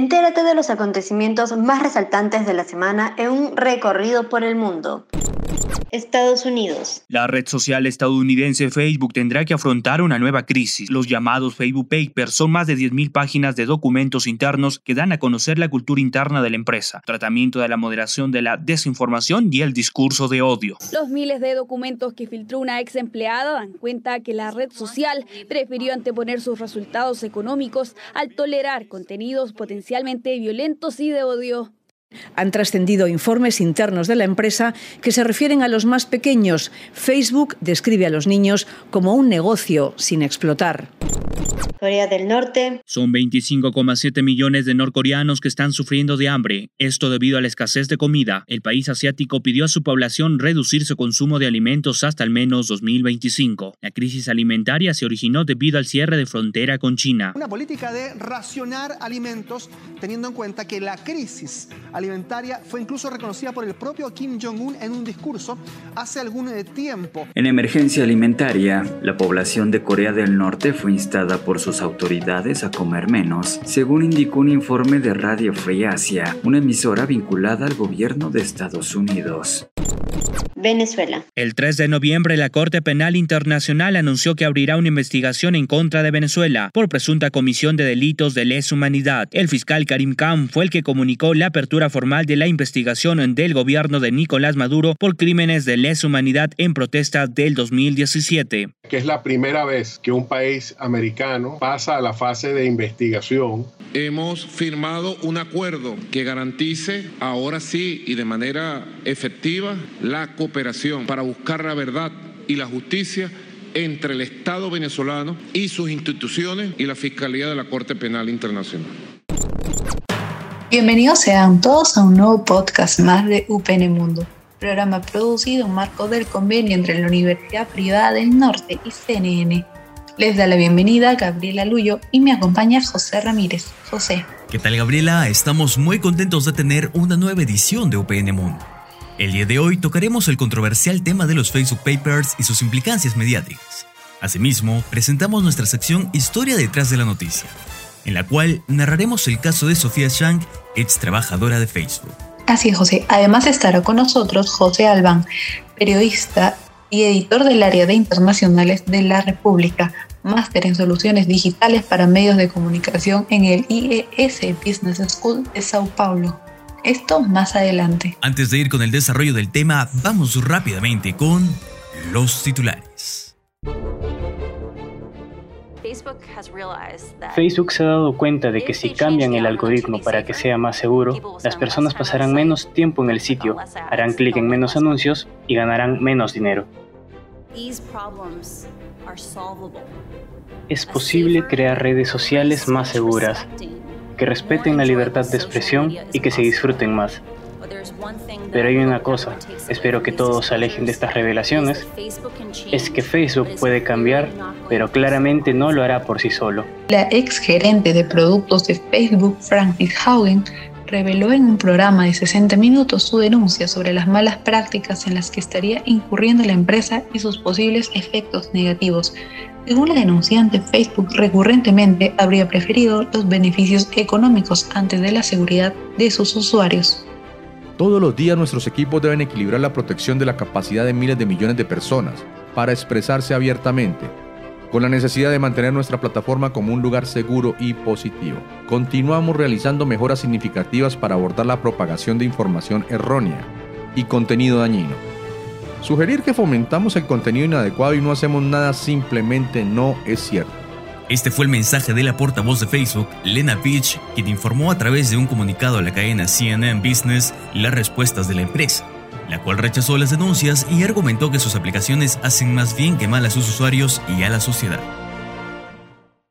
Entérate de los acontecimientos más resaltantes de la semana en un recorrido por el mundo. Estados Unidos. La red social estadounidense Facebook tendrá que afrontar una nueva crisis. Los llamados Facebook Papers son más de 10.000 páginas de documentos internos que dan a conocer la cultura interna de la empresa, tratamiento de la moderación de la desinformación y el discurso de odio. Los miles de documentos que filtró una ex empleada dan cuenta que la red social prefirió anteponer sus resultados económicos al tolerar contenidos potencialmente violentos y de odio. Han trascendido informes internos de la empresa que se refieren a los más pequeños. Facebook describe a los niños como un negocio sin explotar. Corea del Norte. Son 25,7 millones de norcoreanos que están sufriendo de hambre. Esto debido a la escasez de comida. El país asiático pidió a su población reducir su consumo de alimentos hasta al menos 2025. La crisis alimentaria se originó debido al cierre de frontera con China. Una política de racionar alimentos teniendo en cuenta que la crisis alimentaria fue incluso reconocida por el propio Kim Jong-un en un discurso hace algún eh, tiempo. En emergencia alimentaria, la población de Corea del Norte fue instada por su autoridades a comer menos, según indicó un informe de Radio Free Asia, una emisora vinculada al gobierno de Estados Unidos. Venezuela. El 3 de noviembre, la Corte Penal Internacional anunció que abrirá una investigación en contra de Venezuela por presunta comisión de delitos de lesa humanidad. El fiscal Karim Khan fue el que comunicó la apertura formal de la investigación del gobierno de Nicolás Maduro por crímenes de lesa humanidad en protesta del 2017. Que es la primera vez que un país americano pasa a la fase de investigación. Hemos firmado un acuerdo que garantice ahora sí y de manera efectiva la cooperación para buscar la verdad y la justicia entre el Estado venezolano y sus instituciones y la Fiscalía de la Corte Penal Internacional. Bienvenidos sean todos a un nuevo podcast más de UPN Mundo, programa producido en marco del convenio entre la Universidad Privada del Norte y CNN. Les da la bienvenida Gabriela Luyo y me acompaña José Ramírez. José. ¿Qué tal Gabriela? Estamos muy contentos de tener una nueva edición de UPN Mundo. El día de hoy tocaremos el controversial tema de los Facebook Papers y sus implicancias mediáticas. Asimismo, presentamos nuestra sección Historia detrás de la noticia, en la cual narraremos el caso de Sofía Chang, ex trabajadora de Facebook. Así es, José. Además estará con nosotros José Albán, periodista y editor del área de internacionales de la República, máster en soluciones digitales para medios de comunicación en el IES Business School de Sao Paulo. Esto más adelante. Antes de ir con el desarrollo del tema, vamos rápidamente con los titulares. Facebook se ha dado cuenta de que si cambian el algoritmo para que sea más seguro, las personas pasarán menos tiempo en el sitio, harán clic en menos anuncios y ganarán menos dinero. Es posible crear redes sociales más seguras, que respeten la libertad de expresión y que se disfruten más. Pero hay una cosa, espero que todos se alejen de estas revelaciones, es que Facebook puede cambiar, pero claramente no lo hará por sí solo. La ex gerente de productos de Facebook, Francis Haugen, reveló en un programa de 60 minutos su denuncia sobre las malas prácticas en las que estaría incurriendo la empresa y sus posibles efectos negativos. Según la denunciante, Facebook recurrentemente habría preferido los beneficios económicos antes de la seguridad de sus usuarios. Todos los días nuestros equipos deben equilibrar la protección de la capacidad de miles de millones de personas para expresarse abiertamente, con la necesidad de mantener nuestra plataforma como un lugar seguro y positivo. Continuamos realizando mejoras significativas para abordar la propagación de información errónea y contenido dañino. Sugerir que fomentamos el contenido inadecuado y no hacemos nada simplemente no es cierto. Este fue el mensaje de la portavoz de Facebook, Lena Peach, quien informó a través de un comunicado a la cadena CNN Business las respuestas de la empresa, la cual rechazó las denuncias y argumentó que sus aplicaciones hacen más bien que mal a sus usuarios y a la sociedad.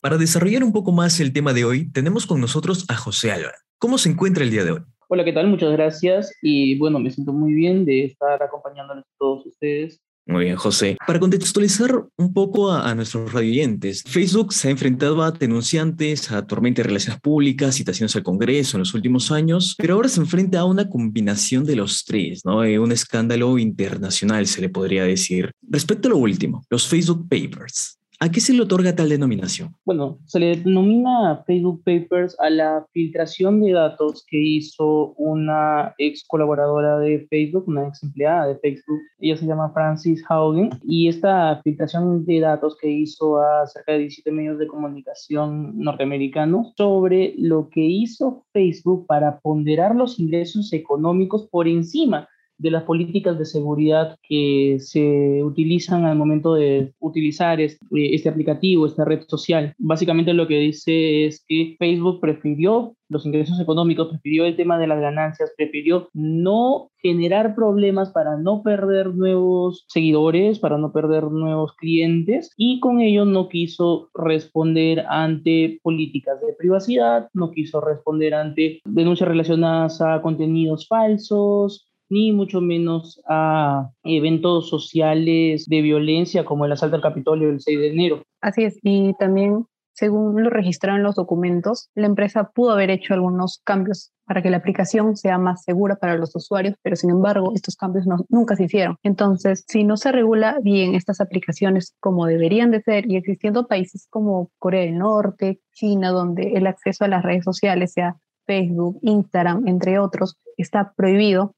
Para desarrollar un poco más el tema de hoy, tenemos con nosotros a José Álvaro. ¿Cómo se encuentra el día de hoy? Hola, ¿qué tal? Muchas gracias y bueno, me siento muy bien de estar acompañándoles a todos ustedes muy bien, José. Para contextualizar un poco a, nuestros radioyentes, Facebook se ha enfrentado a denunciantes, a tormenta de relaciones públicas, citaciones al Congreso en los últimos años, pero ahora se enfrenta a una combinación de los tres, ¿no? Eh, un escándalo internacional, se le podría decir. Respecto a lo último, los Facebook Papers. ¿A qué se le otorga tal denominación? Bueno, se le denomina Facebook Papers a la filtración de datos que hizo una ex colaboradora de Facebook, una ex empleada de Facebook. Ella se llama Francis Haugen y esta filtración de datos que hizo a cerca de 17 medios de comunicación norteamericanos sobre lo que hizo Facebook para ponderar los ingresos económicos por encima de las políticas de seguridad que se utilizan al momento de utilizar este, este, aplicativo, esta red social. Básicamente lo que dice es que Facebook prefirió los ingresos económicos, prefirió el tema de las ganancias, prefirió no generar problemas para no perder nuevos seguidores, para no perder nuevos clientes y con ello no quiso responder ante políticas de privacidad, no quiso responder ante denuncias relacionadas a contenidos falsos, ni mucho menos a eventos sociales de violencia como el asalto al Capitolio el 6 de enero. Así es, y también según lo registraron los documentos, la empresa pudo haber hecho algunos cambios para que la aplicación sea más segura para los usuarios, pero sin embargo estos cambios nunca se hicieron. Entonces, si no se regula bien estas aplicaciones como deberían de ser y existiendo países como Corea del Norte, China, donde el acceso a las redes sociales, sea Facebook, Instagram, entre otros, está prohibido,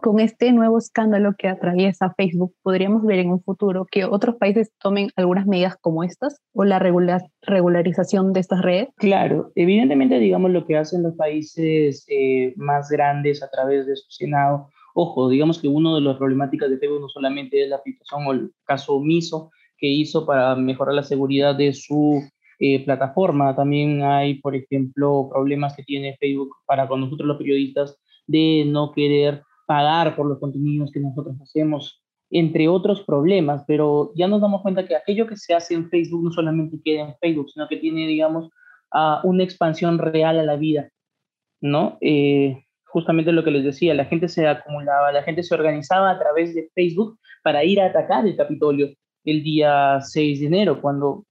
con este nuevo escándalo que atraviesa Facebook, podríamos ver en un futuro que otros países tomen algunas medidas como estas o la regularización de estas redes? Claro, evidentemente, digamos, lo que hacen los países eh, más grandes a través de su Senado. Ojo, digamos que uno de las problemáticas de Facebook no solamente es la aplicación o el caso omiso que hizo para mejorar la seguridad de su eh, plataforma. También hay, por ejemplo, problemas que tiene Facebook para con nosotros los periodistas de no querer pagar por los contenidos que nosotros hacemos, entre otros problemas, pero ya nos damos cuenta que aquello que se hace en Facebook no solamente queda en Facebook, sino que tiene, digamos, una expansión real a la vida, ¿no? Eh, justamente lo que les decía, la gente se acumulaba, la gente se organizaba a través de Facebook para ir a atacar el Capitolio el día 6 de enero, cuando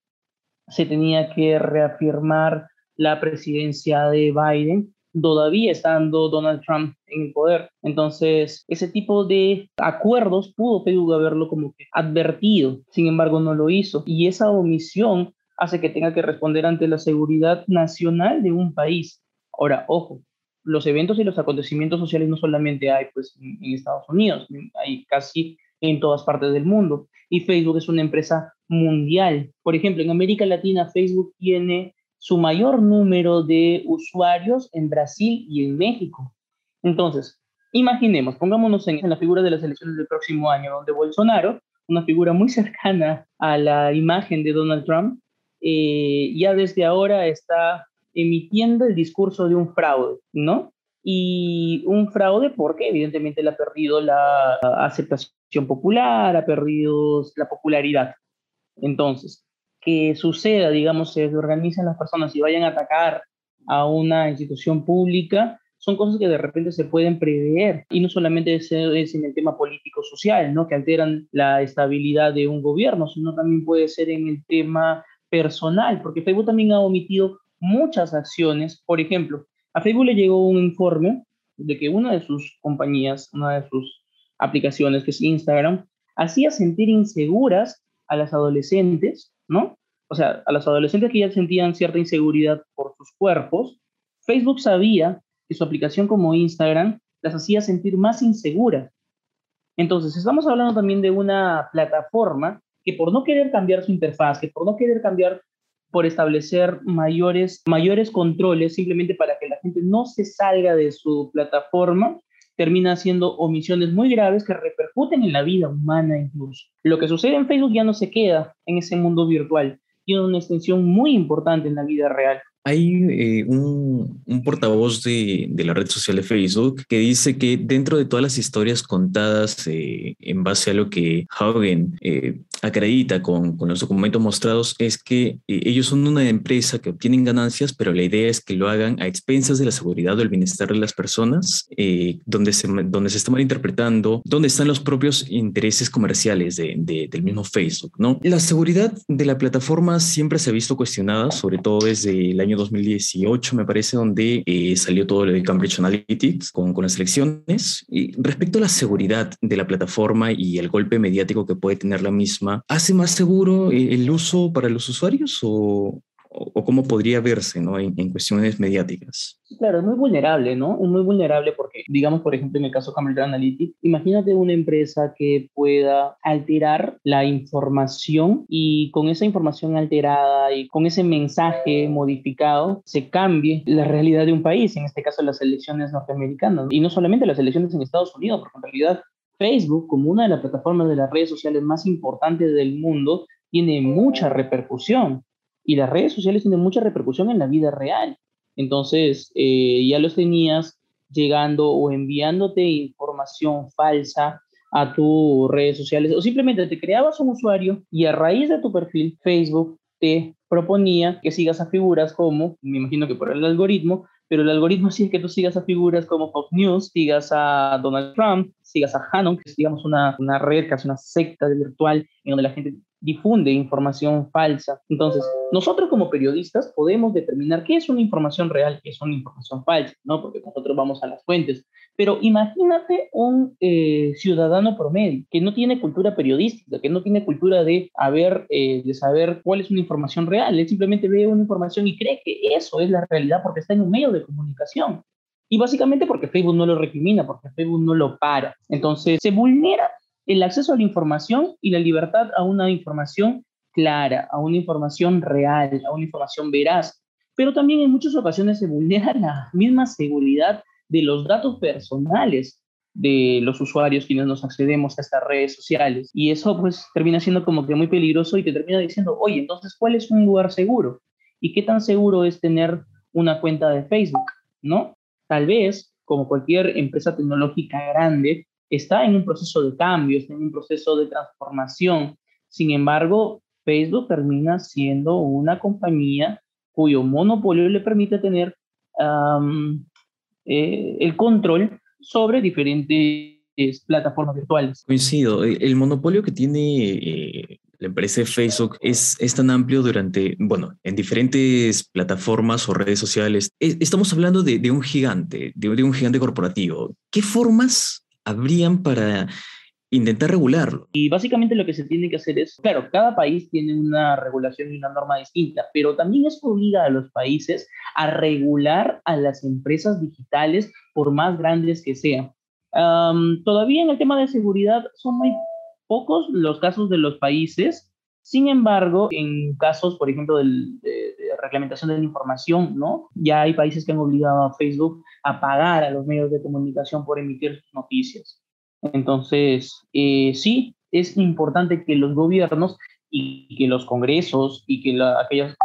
se tenía que reafirmar la presidencia de Biden todavía estando Donald Trump en el poder. Entonces, ese tipo de acuerdos pudo Facebook haberlo como que advertido, sin embargo no lo hizo. Y esa omisión hace que tenga que responder ante la seguridad nacional de un país. Ahora, ojo, los eventos y los acontecimientos sociales no solamente hay pues, en Estados Unidos, hay casi en todas partes del mundo. Y Facebook es una empresa mundial. Por ejemplo, en América Latina, Facebook tiene su mayor número de usuarios en Brasil y en México. Entonces, imaginemos, pongámonos en, la figura de las elecciones del próximo año, donde Bolsonaro, una figura muy cercana a la imagen de Donald Trump, eh, ya desde ahora está emitiendo el discurso de un fraude, ¿no? Y un fraude porque evidentemente él ha perdido la aceptación popular, ha perdido la popularidad. Entonces, que suceda, digamos, se organizan las personas y vayan a atacar a una institución pública, son cosas que de repente se pueden prever y no solamente es, en el tema político-social, ¿no? que alteran la estabilidad de un gobierno, sino también puede ser en el tema personal, porque Facebook también ha omitido muchas acciones. Por ejemplo, a Facebook le llegó un informe de que una de sus compañías, una de sus aplicaciones, que es Instagram, hacía sentir inseguras a las adolescentes ¿no? O sea, a los adolescentes que ya sentían cierta inseguridad por sus cuerpos, Facebook sabía que su aplicación como Instagram las hacía sentir más inseguras. Entonces, estamos hablando también de una plataforma que por no querer cambiar su interfaz, que por no querer cambiar, por establecer mayores, mayores controles, simplemente para que la gente no se salga de su plataforma, termina haciendo omisiones muy graves que repercuten en la vida humana incluso. Lo que sucede en Facebook ya no se queda en ese mundo virtual, tiene una extensión muy importante en la vida real. Hay eh, un, portavoz de, la red social de Facebook que dice que dentro de todas las historias contadas eh, en base a lo que Haugen eh, acredita con, con, los documentos mostrados es que eh, ellos son una empresa que obtienen ganancias, pero la idea es que lo hagan a expensas de la seguridad o el bienestar de las personas, eh, donde, se, donde se está malinterpretando, donde están los propios intereses comerciales de, del mismo Facebook. ¿no? La seguridad de la plataforma siempre se ha visto cuestionada, sobre todo desde el año 2018, me parece, donde eh, salió todo lo de Cambridge Analytics con, con las elecciones. Y respecto a la seguridad de la plataforma y el golpe mediático que puede tener la misma, ¿hace más seguro eh, el uso para los usuarios o, o cómo podría verse ¿no? en, cuestiones mediáticas. Claro, es muy vulnerable, ¿no? Es muy vulnerable porque, digamos, por ejemplo, en el caso Cambridge Analytics, imagínate una empresa que pueda alterar la información y con esa información alterada y con ese mensaje modificado se cambie la realidad de un país, en este caso las elecciones norteamericanas, y no solamente las elecciones en Estados Unidos, porque en realidad Facebook, como una de las plataformas de las redes sociales más importantes del mundo, tiene mucha repercusión. Y las redes sociales tienen mucha repercusión en la vida real. Entonces, eh, ya los tenías llegando o enviándote información falsa a tus redes sociales o simplemente te creabas un usuario y a raíz de tu perfil Facebook te proponía que sigas a figuras como, me imagino que por el algoritmo, pero el algoritmo sí es que tú sigas a figuras como Fox News, sigas a Donald Trump, sigas a Hanon, que es digamos una, una red, casi una secta virtual en donde la gente difunde información falsa. Entonces, nosotros como periodistas podemos determinar qué es una información real, qué es una información falsa, ¿no? Porque nosotros vamos a las fuentes. Pero imagínate un eh, ciudadano promedio que no tiene cultura periodística, que no tiene cultura de, haber, eh, de saber cuál es una información real. Él simplemente ve una información y cree que eso es la realidad porque está en un medio de comunicación. Y básicamente porque Facebook no lo recrimina, porque Facebook no lo para. Entonces, se vulnera el acceso a la información y la libertad a una información clara, a una información real, a una información veraz. Pero también en muchas ocasiones se vulnera la misma seguridad de los datos personales de los usuarios quienes nos accedemos a estas redes sociales. Y eso pues termina siendo como que muy peligroso y te termina diciendo, oye, entonces, ¿cuál es un lugar seguro? ¿Y qué tan seguro es tener una cuenta de Facebook? ¿No? Tal vez, como cualquier empresa tecnológica grande, está en un proceso de cambio, en un proceso de transformación. Sin embargo, Facebook termina siendo una compañía cuyo monopolio le permite tener eh, el control sobre diferentes plataformas virtuales. Coincido, el monopolio que tiene eh, la empresa Facebook es, es, tan amplio durante, bueno, en diferentes plataformas o redes sociales. E, estamos hablando de, de un gigante, de, un gigante corporativo. ¿Qué formas habrían para intentar regularlo. Y básicamente lo que se tiene que hacer es, claro, cada país tiene una regulación y una norma distinta, pero también es obliga a los países a regular a las empresas digitales por más grandes que sean. todavía en el tema de seguridad son muy pocos los casos de los países, sin embargo, en casos, por ejemplo, de, de, reglamentación de la información, ¿no? Ya hay países que han obligado a Facebook a pagar a los medios de comunicación por emitir noticias. Entonces, eh, sí, es importante que los gobiernos y que los congresos y que aquellas,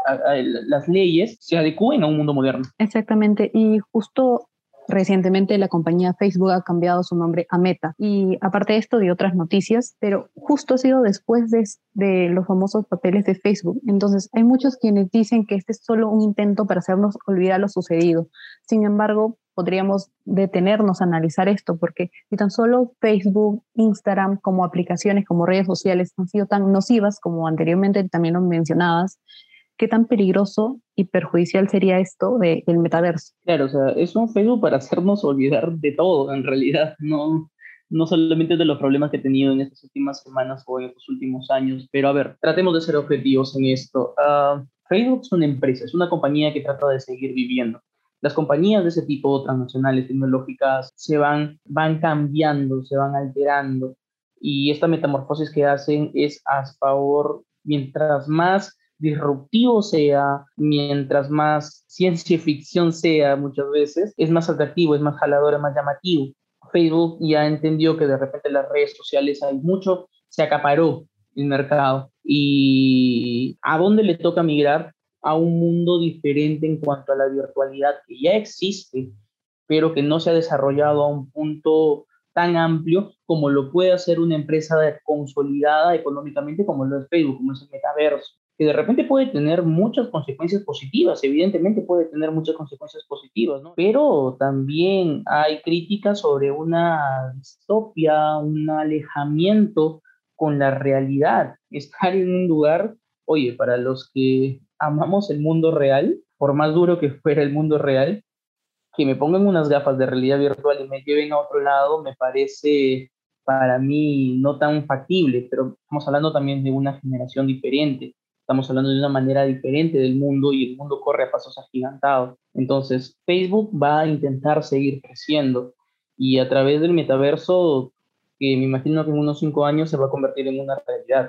las leyes se adecúen a un mundo moderno. Exactamente, y justo Recientemente la compañía Facebook ha cambiado su nombre a Meta y aparte de esto de otras noticias, pero justo ha sido después de, los famosos papeles de Facebook. Entonces hay muchos quienes dicen que este es solo un intento para hacernos olvidar lo sucedido. Sin embargo, podríamos detenernos a analizar esto porque si tan solo Facebook, Instagram como aplicaciones, como redes sociales han sido tan nocivas como anteriormente también lo mencionabas, ¿qué tan peligroso y perjudicial sería esto del metaverso? Claro, o sea, es un Facebook para hacernos olvidar de todo, en realidad, no, no solamente de los problemas que he tenido en estas últimas semanas o en estos últimos años, pero a ver, tratemos de ser objetivos en esto. Uh, Facebook es una empresa, es una compañía que trata de seguir viviendo. Las compañías de ese tipo, transnacionales, tecnológicas, se van, van cambiando, se van alterando. Y esta metamorfosis que hacen es a favor, mientras más disruptivo sea, mientras más ciencia ficción sea muchas veces, es más atractivo, es más jalador, es más llamativo. Facebook ya entendió que de repente las redes sociales hay mucho, se acaparó el mercado. ¿Y a dónde le toca migrar? A un mundo diferente en cuanto a la virtualidad que ya existe, pero que no se ha desarrollado a un punto tan amplio como lo puede hacer una empresa consolidada económicamente como lo es Facebook, como es el metaverso, que de repente puede tener muchas consecuencias positivas, evidentemente puede tener muchas consecuencias positivas, ¿no? pero también hay críticas sobre una distopia, un alejamiento con la realidad, estar en un lugar, oye, para los que amamos el mundo real, por más duro que fuera el mundo real, que me pongan unas gafas de realidad virtual y me lleven a otro lado me parece para mí no tan factible, pero estamos hablando también de una generación diferente, estamos hablando de una manera diferente del mundo y el mundo corre a pasos agigantados. Entonces, Facebook va a intentar seguir creciendo y a través del metaverso, que me imagino que en unos cinco años se va a convertir en una realidad,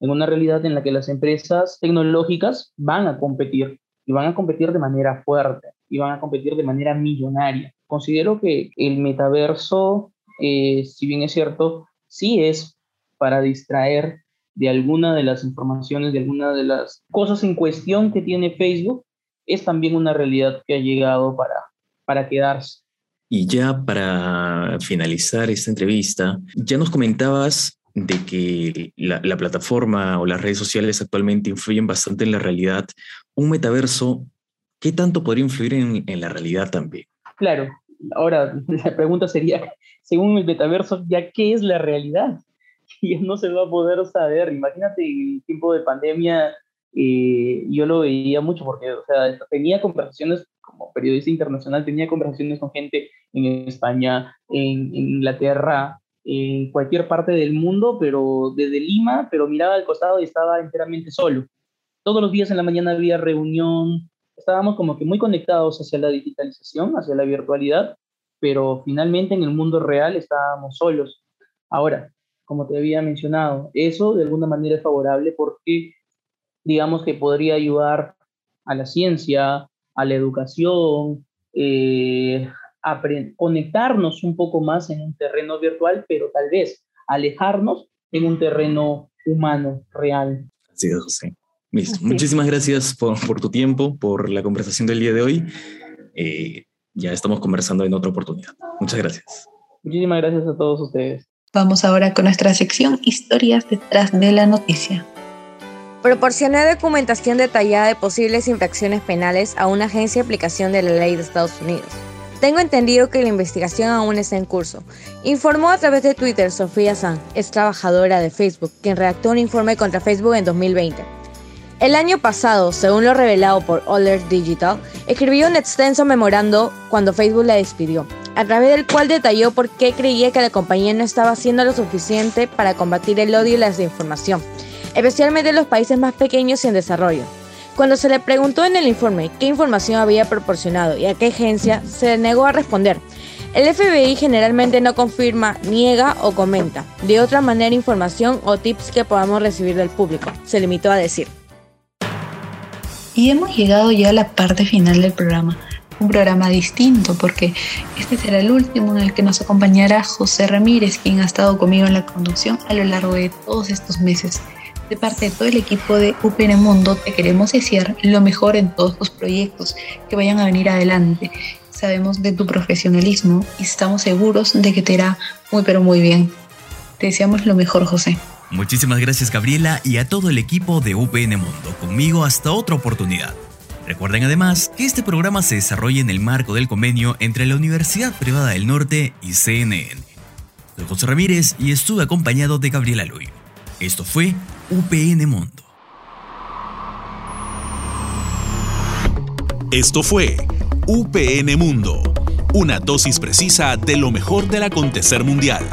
en una realidad en la que las empresas tecnológicas van a competir y van a competir de manera fuerte y van a competir de manera millonaria. Considero que el metaverso, eh, si bien es cierto, sí es para distraer de alguna de las informaciones, de alguna de las cosas en cuestión que tiene Facebook, es también una realidad que ha llegado para, para quedarse. Y ya para finalizar esta entrevista, ya nos comentabas de que la, la, plataforma o las redes sociales actualmente influyen bastante en la realidad. Un metaverso ¿qué tanto podría influir en, en la realidad también? Claro, ahora la pregunta sería, según el metaverso, ¿ya qué es la realidad? Y no se va a poder saber. Imagínate el tiempo de pandemia, eh, yo lo veía mucho porque, o sea, tenía conversaciones como periodista internacional, tenía conversaciones con gente en España, en, en Inglaterra, en cualquier parte del mundo, pero desde Lima, pero miraba al costado y estaba enteramente solo. Todos los días en la mañana había reunión, estábamos como que muy conectados hacia la digitalización, hacia la virtualidad, pero finalmente en el mundo real estábamos solos. Ahora, como te había mencionado, eso de alguna manera es favorable porque digamos que podría ayudar a la ciencia, a la educación, eh, a conectarnos un poco más en un terreno virtual, pero tal vez alejarnos en un terreno humano, real. Sí, José. Muchísimas gracias por, por, tu tiempo, por la conversación del día de hoy. Eh, ya estamos conversando en otra oportunidad. Muchas gracias. Muchísimas gracias a todos ustedes. Vamos ahora con nuestra sección Historias detrás de la noticia. Proporcioné documentación detallada de posibles infracciones penales a una agencia de aplicación de la ley de Estados Unidos. Tengo entendido que la investigación aún está en curso. Informó a través de Twitter Sofía San, ex trabajadora de Facebook, quien redactó un informe contra Facebook en 2020. El año pasado, según lo revelado por Alert Digital, escribió un extenso memorando cuando Facebook la despidió, a través del cual detalló por qué creía que la compañía no estaba haciendo lo suficiente para combatir el odio y la desinformación, especialmente en los países más pequeños y en desarrollo. Cuando se le preguntó en el informe qué información había proporcionado y a qué agencia, se negó a responder. El FBI generalmente no confirma, niega o comenta de otra manera información o tips que podamos recibir del público, se limitó a decir. Y hemos llegado ya a la parte final del programa, un programa distinto porque este será el último en el que nos acompañará José Ramírez, quien ha estado conmigo en la conducción a lo largo de todos estos meses. De parte de todo el equipo de UPN Mundo te queremos desear lo mejor en todos tus proyectos que vayan a venir adelante. Sabemos de tu profesionalismo y estamos seguros de que te irá muy pero muy bien. Te deseamos lo mejor, José. Muchísimas gracias Gabriela y a todo el equipo de UPN Mundo. Conmigo hasta otra oportunidad. Recuerden además que este programa se desarrolla en el marco del convenio entre la Universidad Privada del Norte y CNN. Soy José Ramírez y estuve acompañado de Gabriela Luy. Esto fue UPN Mundo. Esto fue UPN Mundo, una dosis precisa de lo mejor del acontecer mundial.